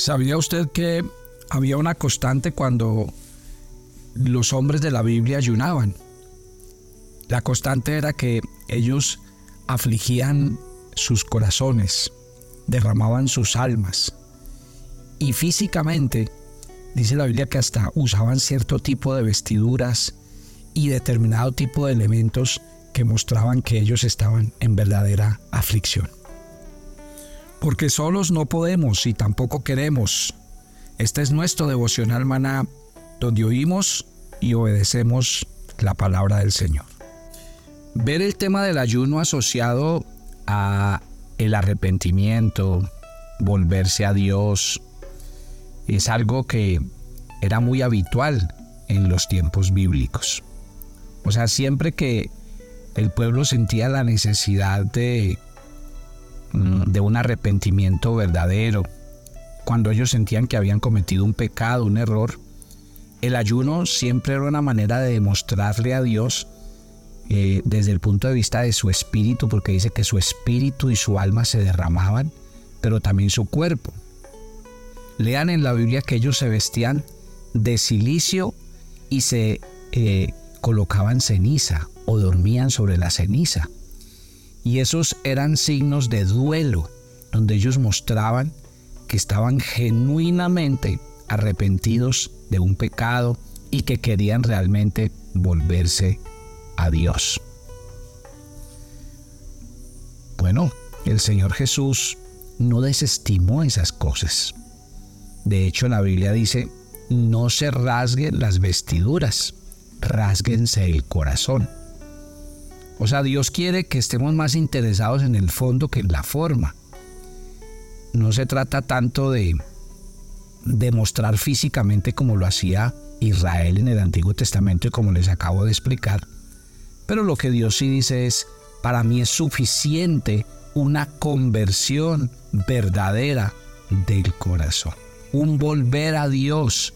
¿Sabía usted que había una constante cuando los hombres de la Biblia ayunaban? La constante era que ellos afligían sus corazones, derramaban sus almas y físicamente, dice la Biblia que hasta usaban cierto tipo de vestiduras y determinado tipo de elementos que mostraban que ellos estaban en verdadera aflicción. Porque solos no podemos y tampoco queremos. Este es nuestro devocional maná, donde oímos y obedecemos la palabra del Señor. Ver el tema del ayuno asociado a el arrepentimiento, volverse a Dios, es algo que era muy habitual en los tiempos bíblicos. O sea, siempre que el pueblo sentía la necesidad de, de un arrepentimiento verdadero, cuando ellos sentían que habían cometido un pecado, un error, el ayuno siempre era una manera de demostrarle a Dios eh, desde el punto de vista de su espíritu, porque dice que su espíritu y su alma se derramaban, pero también su cuerpo. Lean en la Biblia que ellos se vestían de silicio y se eh, colocaban ceniza o dormían sobre la ceniza. Y esos eran signos de duelo, donde ellos mostraban que estaban genuinamente arrepentidos de un pecado y que querían realmente volverse a Dios. Bueno, el Señor Jesús no desestimó esas cosas. De hecho, la Biblia dice, no se rasguen las vestiduras, rasguense el corazón. O sea, Dios quiere que estemos más interesados en el fondo que en la forma. No se trata tanto de demostrar físicamente como lo hacía Israel en el Antiguo Testamento y como les acabo de explicar, pero lo que Dios sí dice es, para mí es suficiente una conversión verdadera del corazón, un volver a Dios,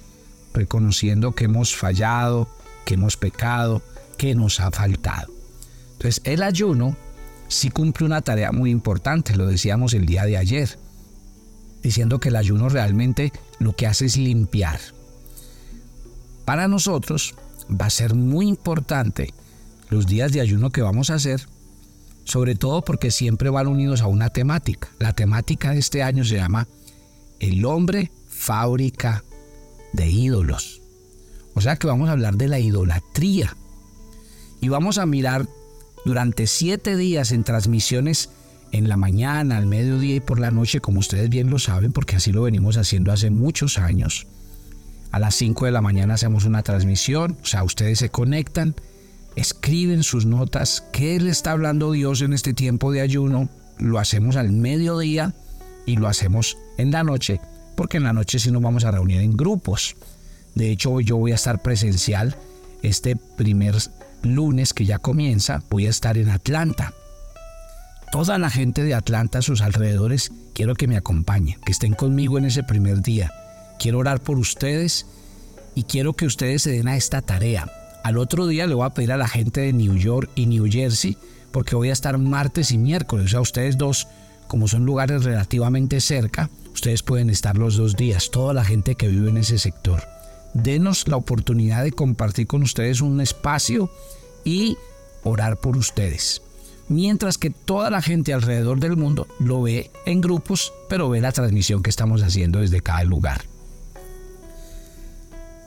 reconociendo que hemos fallado, que hemos pecado, que nos ha faltado. Entonces, el ayuno sí cumple una tarea muy importante, lo decíamos el día de ayer, diciendo que el ayuno realmente lo que hace es limpiar. Para nosotros va a ser muy importante los días de ayuno que vamos a hacer, sobre todo porque siempre van unidos a una temática. La temática de este año se llama El hombre fábrica de ídolos. O sea que vamos a hablar de la idolatría. Y vamos a mirar durante siete días en transmisiones en la mañana, al mediodía y por la noche, como ustedes bien lo saben, porque así lo venimos haciendo hace muchos años. A las 5 de la mañana hacemos una transmisión, o sea, ustedes se conectan escriben sus notas, qué le está hablando Dios en este tiempo de ayuno. Lo hacemos al mediodía y lo hacemos en la noche, porque en la noche sí nos vamos a reunir en grupos. De hecho, yo voy a estar presencial este primer lunes que ya comienza, voy a estar en Atlanta. Toda la gente de Atlanta, sus alrededores, quiero que me acompañen, que estén conmigo en ese primer día. Quiero orar por ustedes y quiero que ustedes se den a esta tarea al otro día le voy a pedir a la gente de New York y New Jersey, porque voy a estar martes y miércoles. O sea, ustedes dos, como son lugares relativamente cerca, ustedes pueden estar los dos días, toda la gente que vive en ese sector. Denos la oportunidad de compartir con ustedes un espacio y orar por ustedes. Mientras que toda la gente alrededor del mundo lo ve en grupos, pero ve la transmisión que estamos haciendo desde cada lugar.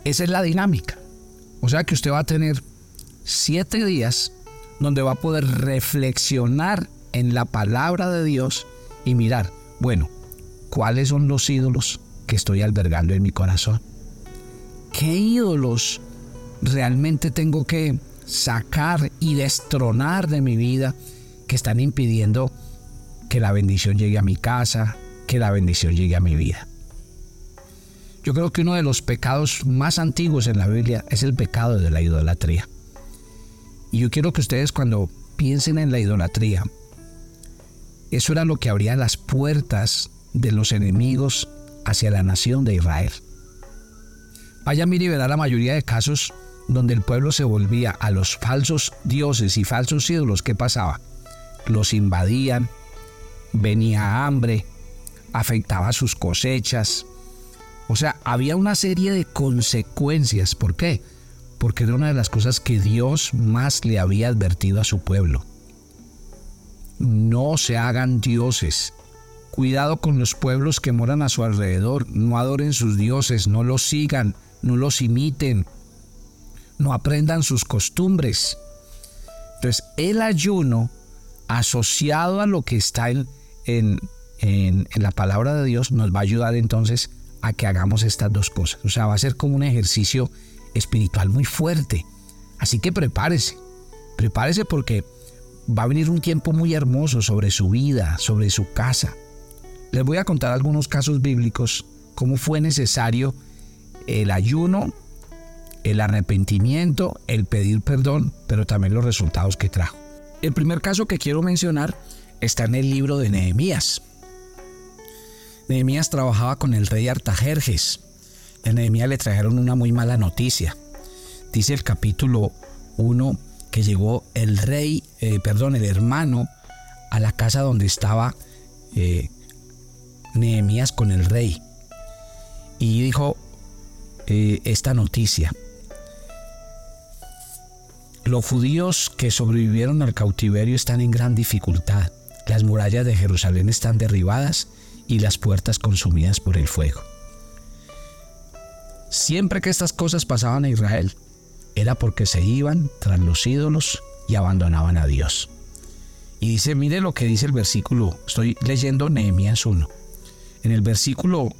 Esa es la dinámica. O sea que usted va a tener siete días donde va a poder reflexionar en la palabra de Dios y mirar, bueno, ¿cuáles son los ídolos que estoy albergando en mi corazón? ¿Qué ídolos realmente tengo que sacar y destronar de mi vida que están impidiendo que la bendición llegue a mi casa, que la bendición llegue a mi vida? Yo creo que uno de los pecados más antiguos en la Biblia es el pecado de la idolatría. Y yo quiero que ustedes cuando piensen en la idolatría, eso era lo que abría las puertas de los enemigos hacia la nación de Israel. Y verá la mayoría de casos donde el pueblo se volvía a los falsos dioses y falsos ídolos. ¿Qué pasaba? Los invadían, venía hambre, afectaba sus cosechas, O sea, había una serie de consecuencias. ¿Por qué? Porque era una de las cosas que Dios más le había advertido a su pueblo. No se hagan dioses. Cuidado con los pueblos que moran a su alrededor. No adoren sus dioses, no los sigan, no los imiten, no aprendan sus costumbres. Entonces, el ayuno asociado a lo que está en, en, en, la palabra de Dios nos va a ayudar entonces a que hagamos estas dos cosas. O sea, va a ser como un ejercicio espiritual muy fuerte. Así que prepárese, prepárese porque va a venir un tiempo muy hermoso sobre su vida, sobre su casa. Les voy a contar algunos casos bíblicos, cómo fue necesario el ayuno, el arrepentimiento, el pedir perdón, pero también los resultados que trajo. El primer caso que quiero mencionar está en el libro de Nehemías. Nehemías trabajaba con el rey Artajerjes. A Nehemías le trajeron una muy mala noticia. Dice el capítulo 1 que llegó el rey, eh, perdón, el hermano a la casa donde estaba eh, Nehemías con el rey. Y dijo eh, esta noticia. Los judíos que sobrevivieron al cautiverio están en gran dificultad. Las murallas de Jerusalén están derribadas y las puertas consumidas por el fuego. Siempre que estas cosas pasaban a Israel, era porque se iban tras los ídolos y abandonaban a Dios. Y dice, mire lo que dice el versículo, estoy leyendo Nehemías 1. En el versículo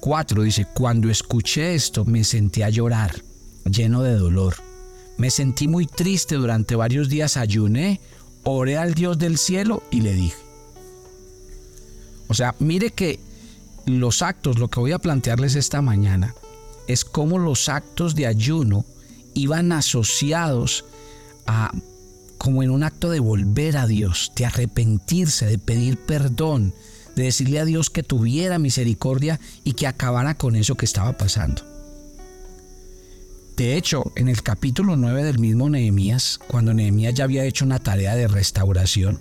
4 eh, dice, cuando escuché esto me sentí a llorar, lleno de dolor. Me sentí muy triste durante varios días, ayuné, oré al Dios del cielo y le dije, o sea, mire que los actos, lo que voy a plantearles esta mañana, es cómo los actos de ayuno iban asociados a como en un acto de volver a Dios, de arrepentirse, de pedir perdón, de decirle a Dios que tuviera misericordia y que acabara con eso que estaba pasando. De hecho, en el capítulo 9 del mismo Nehemías, cuando Nehemías ya había hecho una tarea de restauración,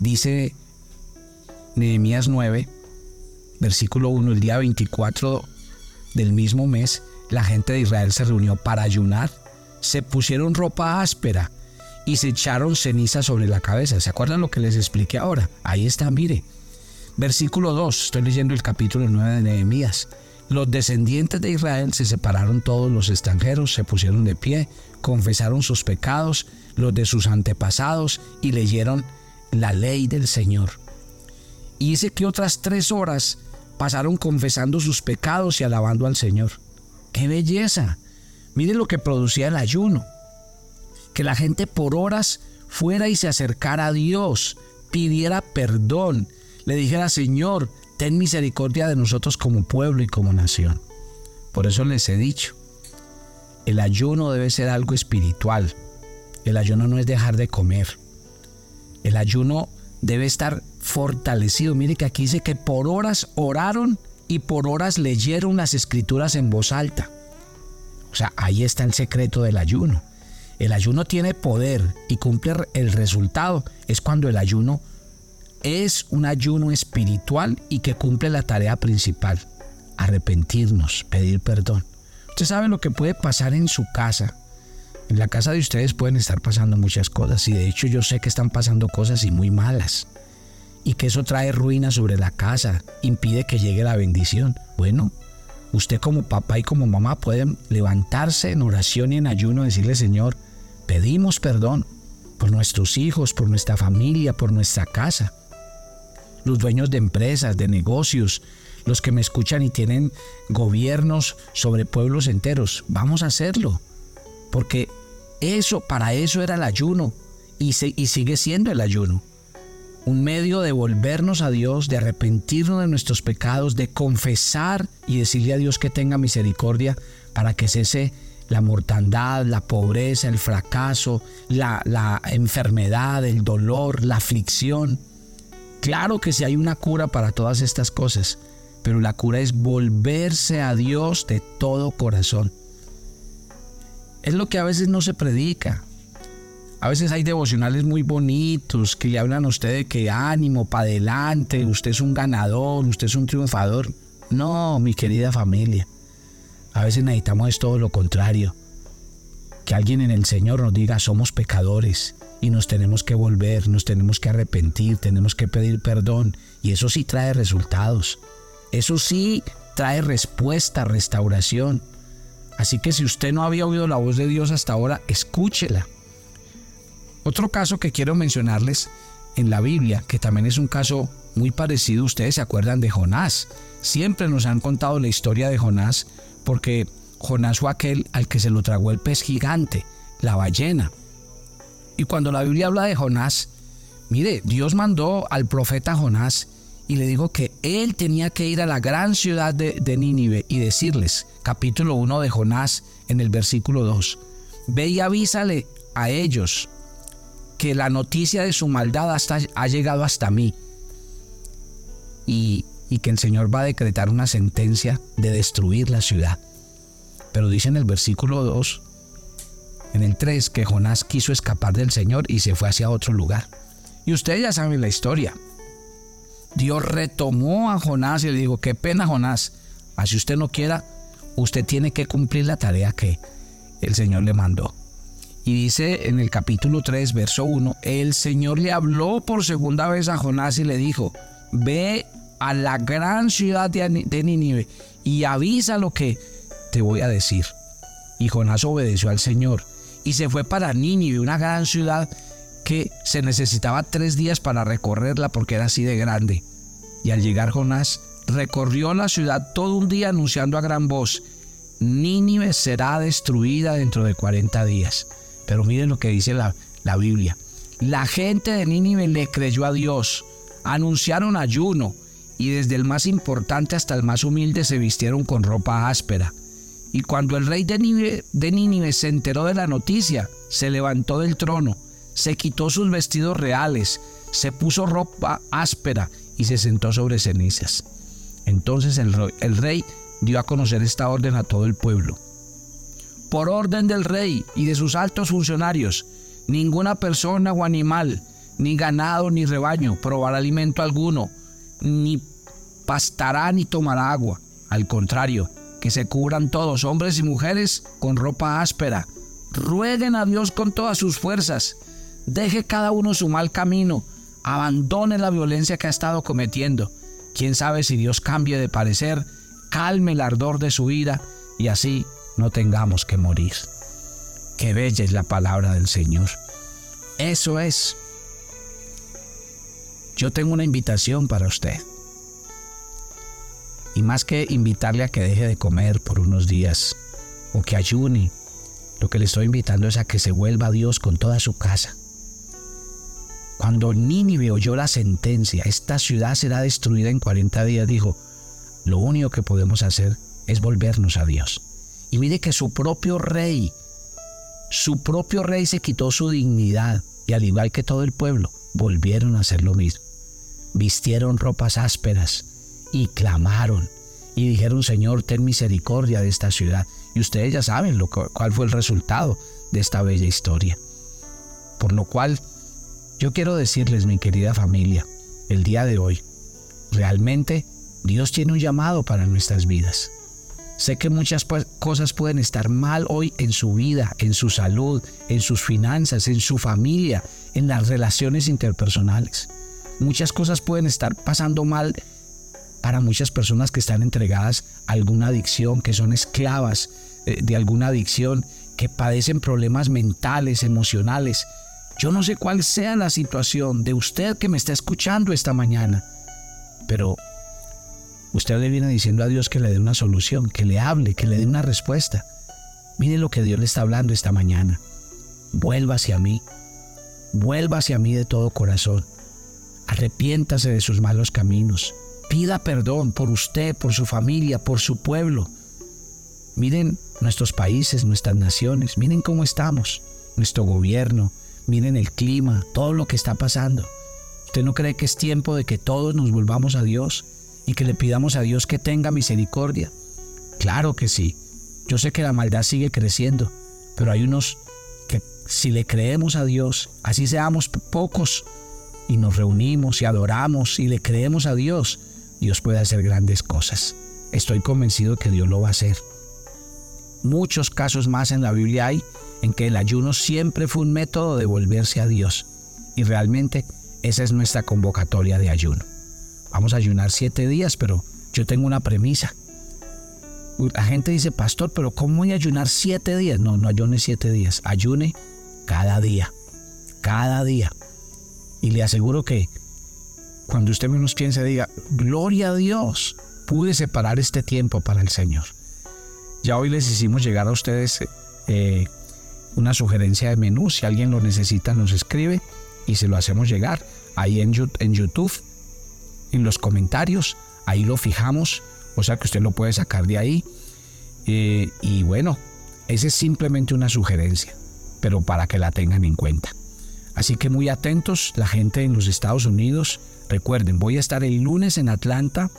dice Nehemías 9, versículo 1, el día 24 del mismo mes, la gente de Israel se reunió para ayunar, se pusieron ropa áspera y se echaron ceniza sobre la cabeza. ¿Se acuerdan lo que les expliqué ahora? Ahí está, mire. Versículo 2, estoy leyendo el capítulo 9 de Nehemías. Los descendientes de Israel se separaron todos los extranjeros, se pusieron de pie, confesaron sus pecados, los de sus antepasados y leyeron la ley del Señor. Y dice que otras tres horas pasaron confesando sus pecados y alabando al Señor. ¡Qué belleza! Miren lo que producía el ayuno. Que la gente por horas fuera y se acercara a Dios, pidiera perdón, le dijera, Señor, ten misericordia de nosotros como pueblo y como nación. Por eso les he dicho, el ayuno debe ser algo espiritual. El ayuno no es dejar de comer. El ayuno debe estar fortalecido. Mire que aquí dice que por horas oraron y por horas leyeron las escrituras en voz alta. O sea, ahí está el secreto del ayuno. El ayuno tiene poder y cumple el resultado. Es cuando el ayuno es un ayuno espiritual y que cumple la tarea principal. Arrepentirnos, pedir perdón. Usted sabe lo que puede pasar en su casa. En la casa de ustedes pueden estar pasando muchas cosas y de hecho yo sé que están pasando cosas y muy malas y que eso trae ruina sobre la casa, impide que llegue la bendición. Bueno, usted como papá y como mamá pueden levantarse en oración y en ayuno, decirle, Señor, pedimos perdón por nuestros hijos, por nuestra familia, por nuestra casa. Los dueños de empresas, de negocios, los que me escuchan y tienen gobiernos sobre pueblos enteros, vamos a hacerlo. Porque eso, para eso era el ayuno y, y sigue siendo el ayuno un medio de volvernos a Dios, de arrepentirnos de nuestros pecados, de confesar y decirle a Dios que tenga misericordia para que cese la mortandad, la pobreza, el fracaso, la, la enfermedad, el dolor, la aflicción. Claro que sí hay una cura para todas estas cosas, pero la cura es volverse a Dios de todo corazón. Es lo que a veces no se predica. A veces hay devocionales muy bonitos que le hablan a usted de que ánimo, para adelante, usted es un ganador, usted es un triunfador. No, mi querida familia. A veces necesitamos es todo lo contrario. Alguien en el Señor nos diga somos pecadores y nos tenemos que volver, nos tenemos que arrepentir, tenemos que pedir perdón. Y eso sí trae resultados. Eso sí trae respuesta, restauración. Así que si usted no había oído la voz de Dios hasta ahora, escúchela. Otro caso que quiero mencionarles en la Biblia, que también es un caso muy parecido, ustedes se acuerdan de Jonás. Siempre nos han contado la historia de Jonás porque Jonás fue aquel al que se lo tragó el pez gigante, la ballena. Y cuando la Biblia habla de Jonás, mire, Dios mandó al profeta Jonás y le dijo que él tenía que ir a la gran ciudad de, Nínive y decirles, capítulo 1 de Jonás en el versículo 2, ve y avísale a ellos que la noticia de su maldad ha llegado hasta mí y que el Señor va a decretar una sentencia de destruir la ciudad. Pero dice en el versículo 2, en el 3, que Jonás quiso escapar del Señor y se fue hacia otro lugar. Y ustedes ya saben la historia. Dios retomó a Jonás y le dijo, qué pena Jonás, así usted no quiera, usted tiene que cumplir la tarea que el Señor le mandó. Y dice en el capítulo 3, verso 1, el Señor le habló por segunda vez a Jonás y le dijo, ve a la gran ciudad de Nínive y avisa lo que te voy a decir. Y Jonás obedeció al Señor y se fue para Nínive, una gran ciudad que se necesitaba tres días para recorrerla porque era así de grande. Y al llegar Jonás, recorrió la ciudad todo un día anunciando a gran voz, Nínive será destruida dentro de 40 días. Pero miren lo que dice la, la Biblia. La gente de Nínive le creyó a Dios, anunciaron ayuno y desde el más importante hasta el más humilde se vistieron con ropa áspera. Y cuando el rey de Nínive, se enteró de la noticia, se levantó del trono, se quitó sus vestidos reales, se puso ropa áspera y se sentó sobre cenizas. Entonces el rey, el rey dio a conocer esta orden a todo el pueblo por orden del rey y de sus altos funcionarios, ninguna persona o animal, ni ganado ni rebaño, probará alimento alguno, ni pastará ni tomará agua. Al contrario, que se cubran todos, hombres y mujeres, con ropa áspera. Rueguen a Dios con todas sus fuerzas. Deje cada uno su mal camino. Abandone la violencia que ha estado cometiendo. Quién sabe si Dios cambie de parecer, calme el ardor de su ira y así no tengamos que morir. Qué bella es la palabra del Señor. Eso es. Yo tengo una invitación para usted. Y más que invitarle a que deje de comer por unos días o que ayune, lo que le estoy invitando es a que se vuelva a Dios con toda su casa. Cuando Nínive oyó la sentencia, esta ciudad será destruida en 40 días, dijo, lo único que podemos hacer es volvernos a Dios. Y mire que su propio rey, su propio rey se quitó su dignidad y al igual que todo el pueblo, volvieron a hacer lo mismo. Vistieron ropas ásperas y clamaron y dijeron, Señor, ten misericordia de esta ciudad. Y ustedes ya saben lo, cuál fue el resultado de esta bella historia. Por lo cual, yo quiero decirles, mi querida familia, el día de hoy, realmente Dios tiene un llamado para nuestras vidas. Sé que muchas cosas pueden estar mal hoy en su vida, en su salud, en sus finanzas, en su familia, en las relaciones interpersonales. Muchas cosas pueden estar pasando mal para muchas personas que están entregadas a alguna adicción, que son esclavas eh, de alguna adicción, que padecen problemas mentales, emocionales. Yo no sé cuál sea la situación de usted que me está escuchando esta mañana, pero Usted le viene diciendo a Dios que le dé una solución, que le hable, que le dé una respuesta. Mire lo que Dios le está hablando esta mañana. Vuelva hacia mí. Vuelva hacia mí de todo corazón. Arrepiéntase de sus malos caminos. Pida perdón por usted, por su familia, por su pueblo. Miren nuestros países, nuestras naciones. Miren cómo estamos. Nuestro gobierno. Miren el clima, todo lo que está pasando. ¿Usted no cree que es tiempo de que todos nos volvamos a Dios? y que le pidamos a Dios que tenga misericordia? Claro que sí. Yo sé que la maldad sigue creciendo, pero hay unos que si le creemos a Dios, así seamos pocos, y nos reunimos y adoramos y le creemos a Dios, Dios puede hacer grandes cosas. Estoy convencido que Dios lo va a hacer. Muchos casos más en la Biblia hay en que el ayuno siempre fue un método de volverse a Dios. Y realmente esa es nuestra convocatoria de ayuno. Vamos a ayunar siete días, pero yo tengo una premisa. La gente dice, pastor, pero ¿cómo voy a ayunar siete días? No, no ayune siete días. Ayune cada día. Cada día. Y le aseguro que cuando usted menos piense, diga, gloria a Dios, pude separar este tiempo para el Señor. Ya hoy les hicimos llegar a ustedes eh, una sugerencia de menú. Si alguien lo necesita, nos escribe y se lo hacemos llegar. Ahí en, en YouTube, en los comentarios, ahí lo fijamos. O sea que usted lo puede sacar de ahí. Eh, y bueno, esa es simplemente una sugerencia, pero para que la tengan en cuenta. Así que muy atentos, la gente en los Estados Unidos. Recuerden, voy a estar el lunes en Atlanta,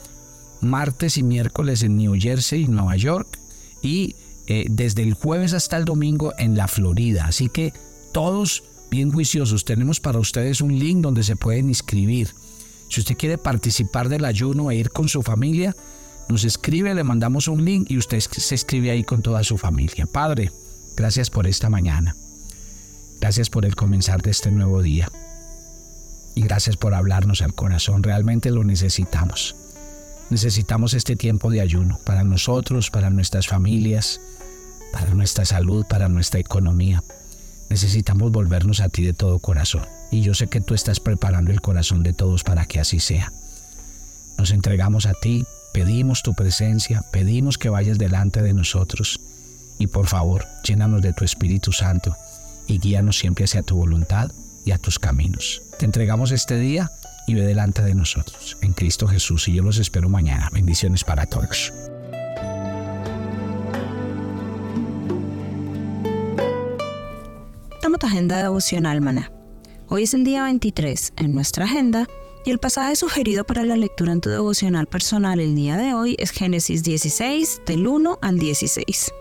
martes y miércoles en New Jersey y Nueva York y eh, desde el jueves hasta el domingo en la Florida. Así que todos bien juiciosos, tenemos para ustedes un link donde se pueden inscribir. Si usted quiere participar del ayuno e ir con su familia, nos escribe, le mandamos un link y usted se escribe ahí con toda su familia. Padre, gracias por esta mañana. Gracias por el comenzar de este nuevo día. Y gracias por hablarnos al corazón. Realmente lo necesitamos. Necesitamos este tiempo de ayuno para nosotros, para nuestras familias, para nuestra salud, para nuestra economía. Necesitamos volvernos a ti de todo corazón. Y yo sé que tú estás preparando el corazón de todos para que así sea. Nos entregamos a ti, pedimos tu presencia, pedimos que vayas delante de nosotros. Y por favor, llénanos de tu Espíritu Santo y guíanos siempre hacia tu voluntad y a tus caminos. Te entregamos este día y ve delante de nosotros. En Cristo Jesús y yo los espero mañana. Bendiciones para todos. Toma tu agenda devocional, maná. Hoy es el día 23 en nuestra agenda y el pasaje sugerido para la lectura en tu devocional personal el día de hoy es Génesis 16 del 1 al 16.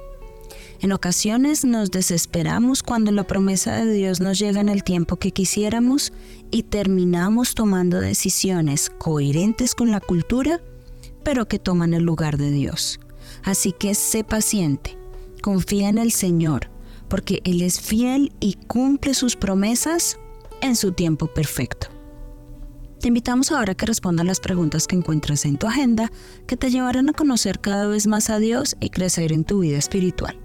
En ocasiones nos desesperamos cuando la promesa de Dios nos llega en el tiempo que quisiéramos y terminamos tomando decisiones coherentes con la cultura, pero que toman el lugar de Dios. Así que sé paciente, confía en el Señor, porque Él es fiel y cumple sus promesas en su tiempo perfecto. Te invitamos ahora a que respondas las preguntas que encuentras en tu agenda que te llevarán a conocer cada vez más a Dios y crecer en tu vida espiritual.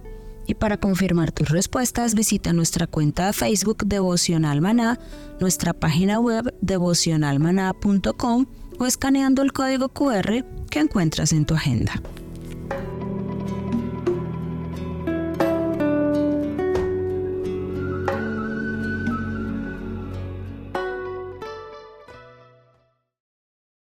Y para confirmar tus respuestas, visita nuestra cuenta de Facebook Devocional Maná, nuestra página web devocionalmaná.com o escaneando el código QR que encuentras en tu agenda.